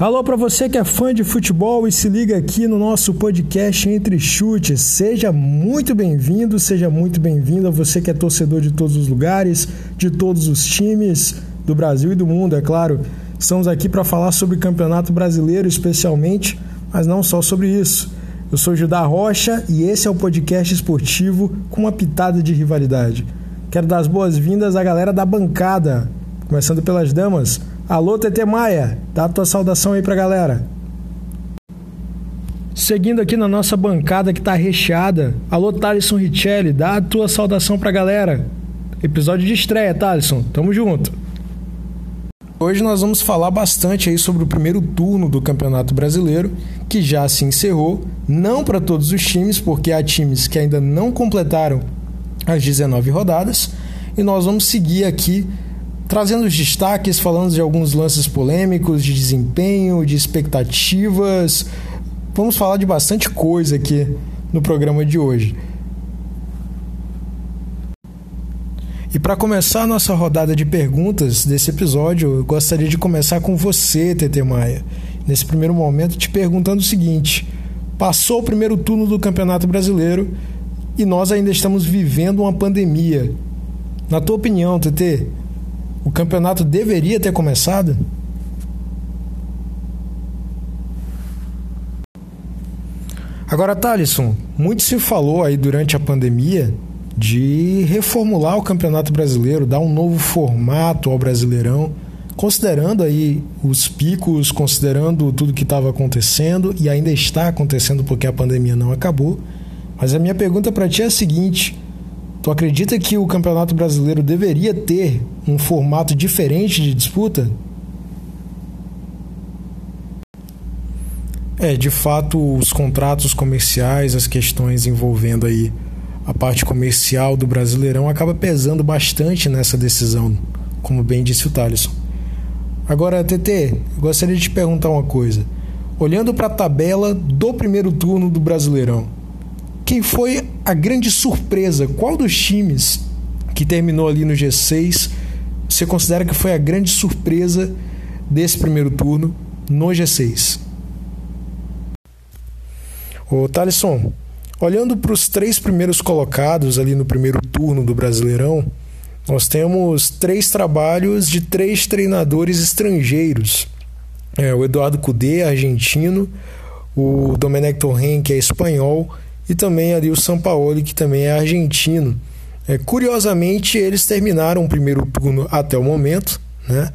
Alô para você que é fã de futebol e se liga aqui no nosso podcast Entre Chutes. Seja muito bem-vindo, seja muito bem-vinda você que é torcedor de todos os lugares, de todos os times do Brasil e do mundo, é claro. Estamos aqui para falar sobre o Campeonato Brasileiro especialmente, mas não só sobre isso. Eu sou Judá Rocha e esse é o podcast esportivo com uma pitada de rivalidade. Quero dar as boas-vindas à galera da bancada, começando pelas damas. Alô, TT Maia, dá a tua saudação aí pra galera. Seguindo aqui na nossa bancada que tá recheada, alô Thalisson Richelli, dá a tua saudação pra galera. Episódio de estreia, Thalisson, tamo junto. Hoje nós vamos falar bastante aí sobre o primeiro turno do Campeonato Brasileiro, que já se encerrou, não para todos os times, porque há times que ainda não completaram as 19 rodadas, e nós vamos seguir aqui trazendo os destaques, falando de alguns lances polêmicos, de desempenho, de expectativas. Vamos falar de bastante coisa aqui no programa de hoje. E para começar a nossa rodada de perguntas desse episódio, eu gostaria de começar com você, Tete Maia. Nesse primeiro momento, te perguntando o seguinte: passou o primeiro turno do Campeonato Brasileiro e nós ainda estamos vivendo uma pandemia. Na tua opinião, Tete, o campeonato deveria ter começado? Agora, Thalisson, muito se falou aí durante a pandemia de reformular o Campeonato Brasileiro, dar um novo formato ao Brasileirão, considerando aí os picos, considerando tudo que estava acontecendo e ainda está acontecendo porque a pandemia não acabou. Mas a minha pergunta para ti é a seguinte: Tu acredita que o Campeonato Brasileiro deveria ter um formato diferente de disputa? É, de fato, os contratos comerciais, as questões envolvendo aí a parte comercial do Brasileirão acaba pesando bastante nessa decisão, como bem disse o Thaleson. Agora, TT, gostaria de te perguntar uma coisa. Olhando para a tabela do primeiro turno do Brasileirão, quem foi a grande surpresa? Qual dos times que terminou ali no G6 você considera que foi a grande surpresa desse primeiro turno no G6? Ô Thalisson, olhando para os três primeiros colocados ali no primeiro turno do Brasileirão, nós temos três trabalhos de três treinadores estrangeiros. É, o Eduardo Cudê, argentino, o Domenech Torren, que é espanhol, e também ali o Sampaoli, que também é argentino. É, curiosamente, eles terminaram o primeiro turno até o momento, né,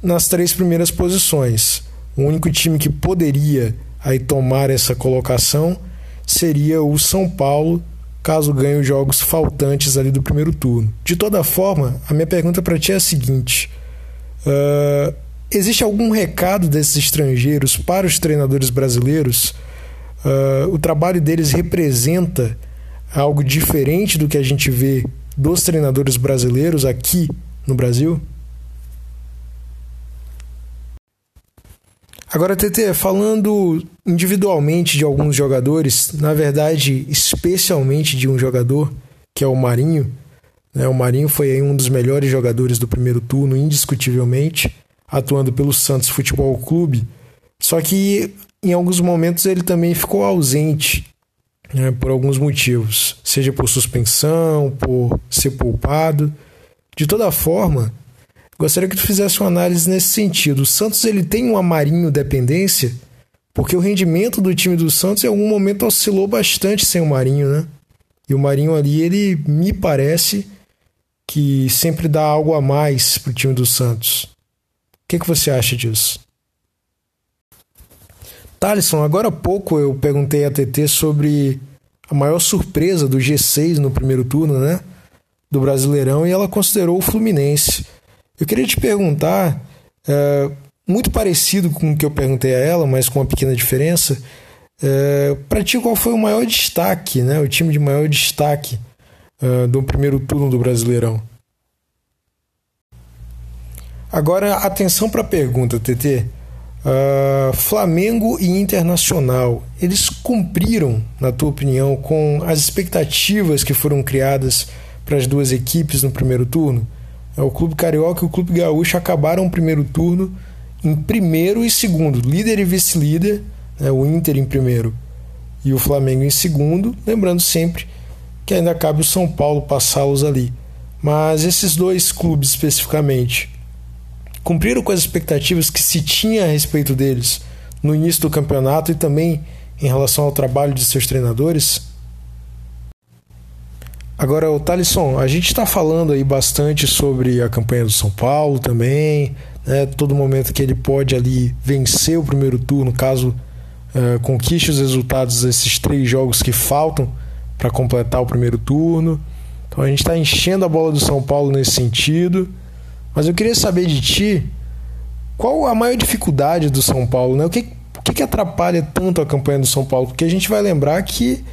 nas três primeiras posições. O único time que poderia aí tomar essa colocação seria o São Paulo, caso ganhe os jogos faltantes ali do primeiro turno. De toda forma, a minha pergunta para ti é a seguinte: uh, existe algum recado desses estrangeiros para os treinadores brasileiros? Uh, o trabalho deles representa algo diferente do que a gente vê dos treinadores brasileiros aqui no Brasil? Agora, TT, falando individualmente de alguns jogadores, na verdade, especialmente de um jogador, que é o Marinho. Né? O Marinho foi um dos melhores jogadores do primeiro turno, indiscutivelmente, atuando pelo Santos Futebol Clube. Só que em alguns momentos ele também ficou ausente né, por alguns motivos, seja por suspensão, por ser poupado. De toda forma, gostaria que tu fizesse uma análise nesse sentido. O Santos ele tem uma Marinho dependência, porque o rendimento do time do Santos em algum momento oscilou bastante sem o Marinho, né? E o Marinho ali, ele me parece que sempre dá algo a mais pro time do Santos. O que, que você acha disso? Thalisson, agora há pouco eu perguntei a TT sobre a maior surpresa do G6 no primeiro turno, né? Do Brasileirão, e ela considerou o Fluminense. Eu queria te perguntar, é, muito parecido com o que eu perguntei a ela, mas com uma pequena diferença. É, para ti, qual foi o maior destaque, né? O time de maior destaque é, do primeiro turno do Brasileirão? Agora, atenção para a pergunta, TT. Uh, Flamengo e Internacional, eles cumpriram, na tua opinião, com as expectativas que foram criadas para as duas equipes no primeiro turno? É, o Clube Carioca e o Clube Gaúcho acabaram o primeiro turno em primeiro e segundo, líder e vice-líder, né, o Inter em primeiro e o Flamengo em segundo, lembrando sempre que ainda cabe o São Paulo passá-los ali. Mas esses dois clubes especificamente cumpriram com as expectativas que se tinha a respeito deles no início do campeonato e também em relação ao trabalho de seus treinadores? Agora, o Talisson, a gente está falando aí bastante sobre a campanha do São Paulo também, né? Todo momento que ele pode ali vencer o primeiro turno, caso uh, conquiste os resultados desses três jogos que faltam para completar o primeiro turno. Então a gente está enchendo a bola do São Paulo nesse sentido. Mas eu queria saber de ti qual a maior dificuldade do São Paulo, né? O que, o que, que atrapalha tanto a campanha do São Paulo? Porque a gente vai lembrar que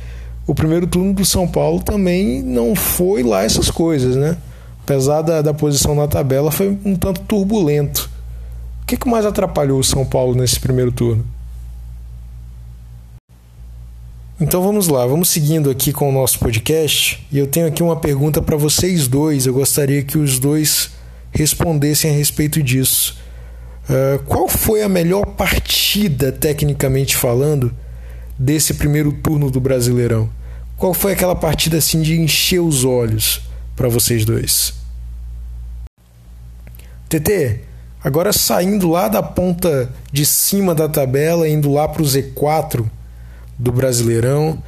o primeiro turno do São Paulo também não foi lá essas coisas, né? Apesar da, da posição na tabela, foi um tanto turbulento. O que, que mais atrapalhou o São Paulo nesse primeiro turno? Então vamos lá, vamos seguindo aqui com o nosso podcast e eu tenho aqui uma pergunta para vocês dois. Eu gostaria que os dois respondessem a respeito disso. Uh, qual foi a melhor partida, tecnicamente falando, desse primeiro turno do Brasileirão? Qual foi aquela partida assim de encher os olhos para vocês dois? TT, agora saindo lá da ponta de cima da tabela, indo lá para o Z4 do Brasileirão,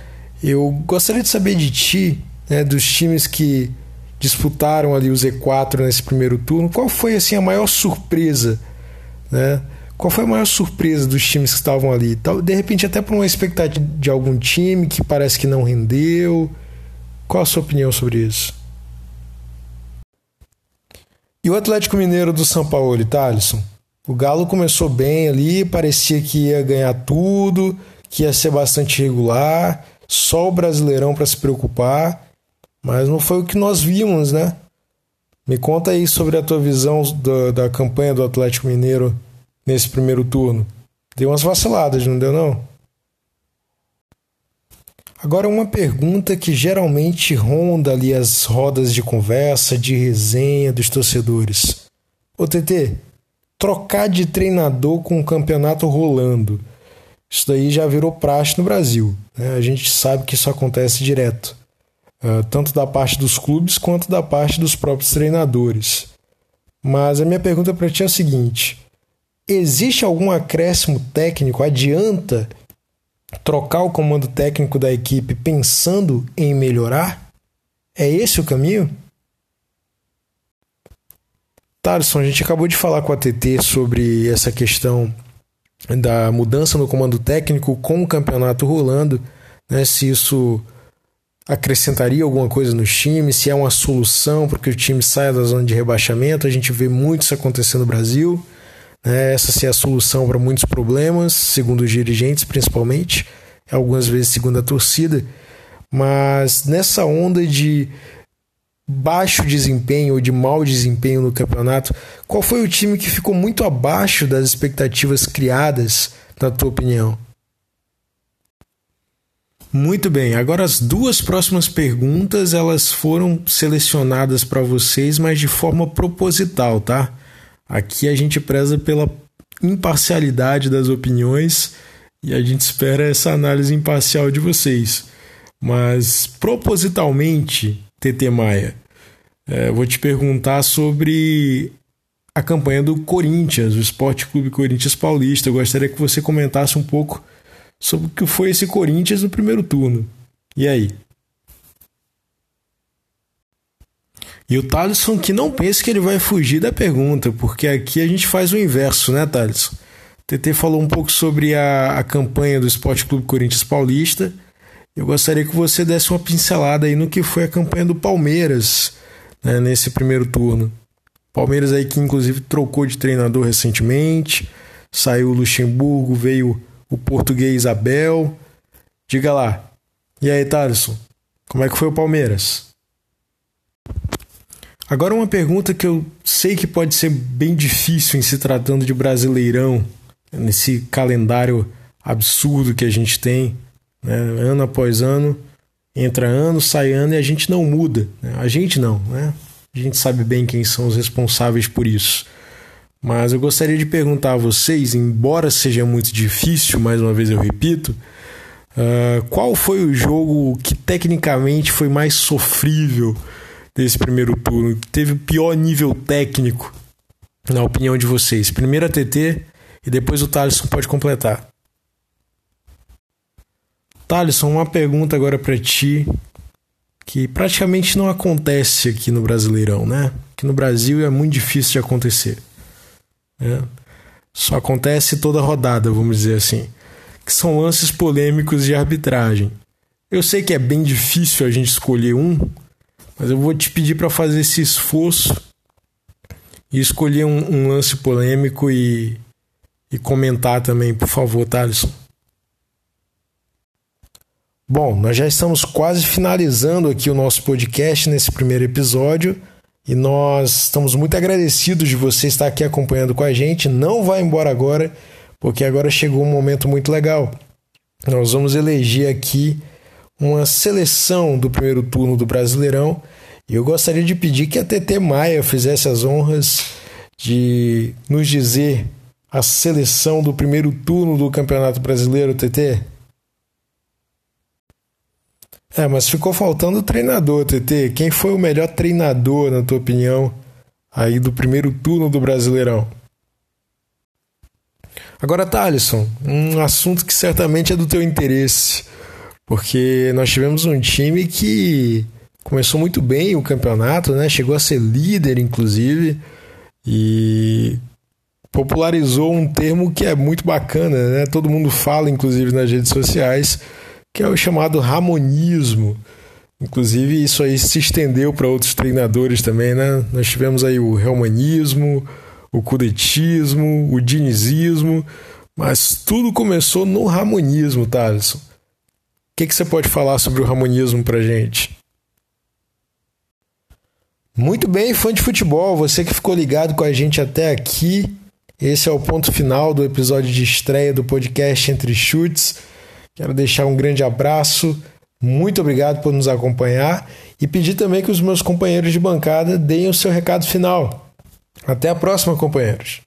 eu gostaria de saber de ti, né, dos times que disputaram ali o Z4 nesse primeiro turno, qual foi assim a maior surpresa, né? Qual foi a maior surpresa dos times que estavam ali? De repente até por uma expectativa de algum time que parece que não rendeu. Qual a sua opinião sobre isso? E o Atlético Mineiro do São Paulo, Thalisson? O Galo começou bem ali, parecia que ia ganhar tudo, que ia ser bastante regular, só o Brasileirão para se preocupar. Mas não foi o que nós vimos, né? Me conta aí sobre a tua visão da, da campanha do Atlético Mineiro nesse primeiro turno. Deu umas vaciladas, não deu não? Agora uma pergunta que geralmente ronda ali as rodas de conversa, de resenha dos torcedores. Ô TT, trocar de treinador com o campeonato rolando. Isso daí já virou praxe no Brasil. Né? A gente sabe que isso acontece direto. Ah, tanto da parte dos clubes quanto da parte dos próprios treinadores. Mas a minha pergunta para ti é a seguinte: existe algum acréscimo técnico? Adianta trocar o comando técnico da equipe pensando em melhorar? É esse o caminho? Tarson, a gente acabou de falar com a TT sobre essa questão da mudança no comando técnico com o campeonato rolando, né, se isso acrescentaria alguma coisa no time, se é uma solução para que o time saia da zona de rebaixamento. A gente vê muito isso acontecer no Brasil. Né? Essa se é a solução para muitos problemas, segundo os dirigentes, principalmente, algumas vezes segundo a torcida. Mas nessa onda de baixo desempenho ou de mau desempenho no campeonato, qual foi o time que ficou muito abaixo das expectativas criadas, na tua opinião? Muito bem, agora as duas próximas perguntas elas foram selecionadas para vocês, mas de forma proposital, tá? Aqui a gente preza pela imparcialidade das opiniões e a gente espera essa análise imparcial de vocês. Mas propositalmente, TT Maia, é, vou te perguntar sobre a campanha do Corinthians, o Esporte Clube Corinthians Paulista. Eu gostaria que você comentasse um pouco sobre o que foi esse Corinthians no primeiro turno. E aí? E o Thaleson que não pense que ele vai fugir da pergunta, porque aqui a gente faz o inverso, né, Thaleson? TT falou um pouco sobre a, a campanha do Esporte Clube Corinthians Paulista. Eu gostaria que você desse uma pincelada aí no que foi a campanha do Palmeiras né, nesse primeiro turno. Palmeiras aí que inclusive trocou de treinador recentemente, saiu o Luxemburgo, veio o português Abel. Diga lá. E aí, Thaleson, como é que foi o Palmeiras? Agora uma pergunta que eu sei que pode ser bem difícil em se tratando de Brasileirão, nesse calendário absurdo que a gente tem, né? ano após ano, entra ano, sai ano e a gente não muda. Né? A gente não, né? A gente sabe bem quem são os responsáveis por isso. Mas eu gostaria de perguntar a vocês, embora seja muito difícil, mais uma vez eu repito, uh, qual foi o jogo que tecnicamente foi mais sofrível desse primeiro turno, teve o pior nível técnico, na opinião de vocês? Primeiro a TT e depois o Thaleson pode completar. Thaleson, uma pergunta agora para ti que praticamente não acontece aqui no Brasileirão, né? Que no Brasil é muito difícil de acontecer. Né? Só acontece toda rodada, vamos dizer assim. Que são lances polêmicos de arbitragem. Eu sei que é bem difícil a gente escolher um, mas eu vou te pedir para fazer esse esforço e escolher um, um lance polêmico e, e comentar também, por favor, Thaleson. Bom, nós já estamos quase finalizando aqui o nosso podcast nesse primeiro episódio. E nós estamos muito agradecidos de você estar aqui acompanhando com a gente. Não vá embora agora, porque agora chegou um momento muito legal. Nós vamos eleger aqui uma seleção do primeiro turno do Brasileirão. E eu gostaria de pedir que a TT Maia fizesse as honras de nos dizer a seleção do primeiro turno do Campeonato Brasileiro, TT. É, mas ficou faltando o treinador, TT. Quem foi o melhor treinador, na tua opinião, aí do primeiro turno do Brasileirão? Agora, Thalisson, um assunto que certamente é do teu interesse, porque nós tivemos um time que começou muito bem o campeonato, né? Chegou a ser líder, inclusive, e popularizou um termo que é muito bacana, né? Todo mundo fala, inclusive nas redes sociais, que é o chamado ramonismo. Inclusive, isso aí se estendeu para outros treinadores também, né? Nós tivemos aí o helmanismo, o cudetismo, o dinizismo, mas tudo começou no ramonismo, Thaleson. O que, que você pode falar sobre o ramonismo para gente? Muito bem, fã de futebol, você que ficou ligado com a gente até aqui. Esse é o ponto final do episódio de estreia do podcast Entre Chutes. Quero deixar um grande abraço, muito obrigado por nos acompanhar e pedir também que os meus companheiros de bancada deem o seu recado final. Até a próxima, companheiros.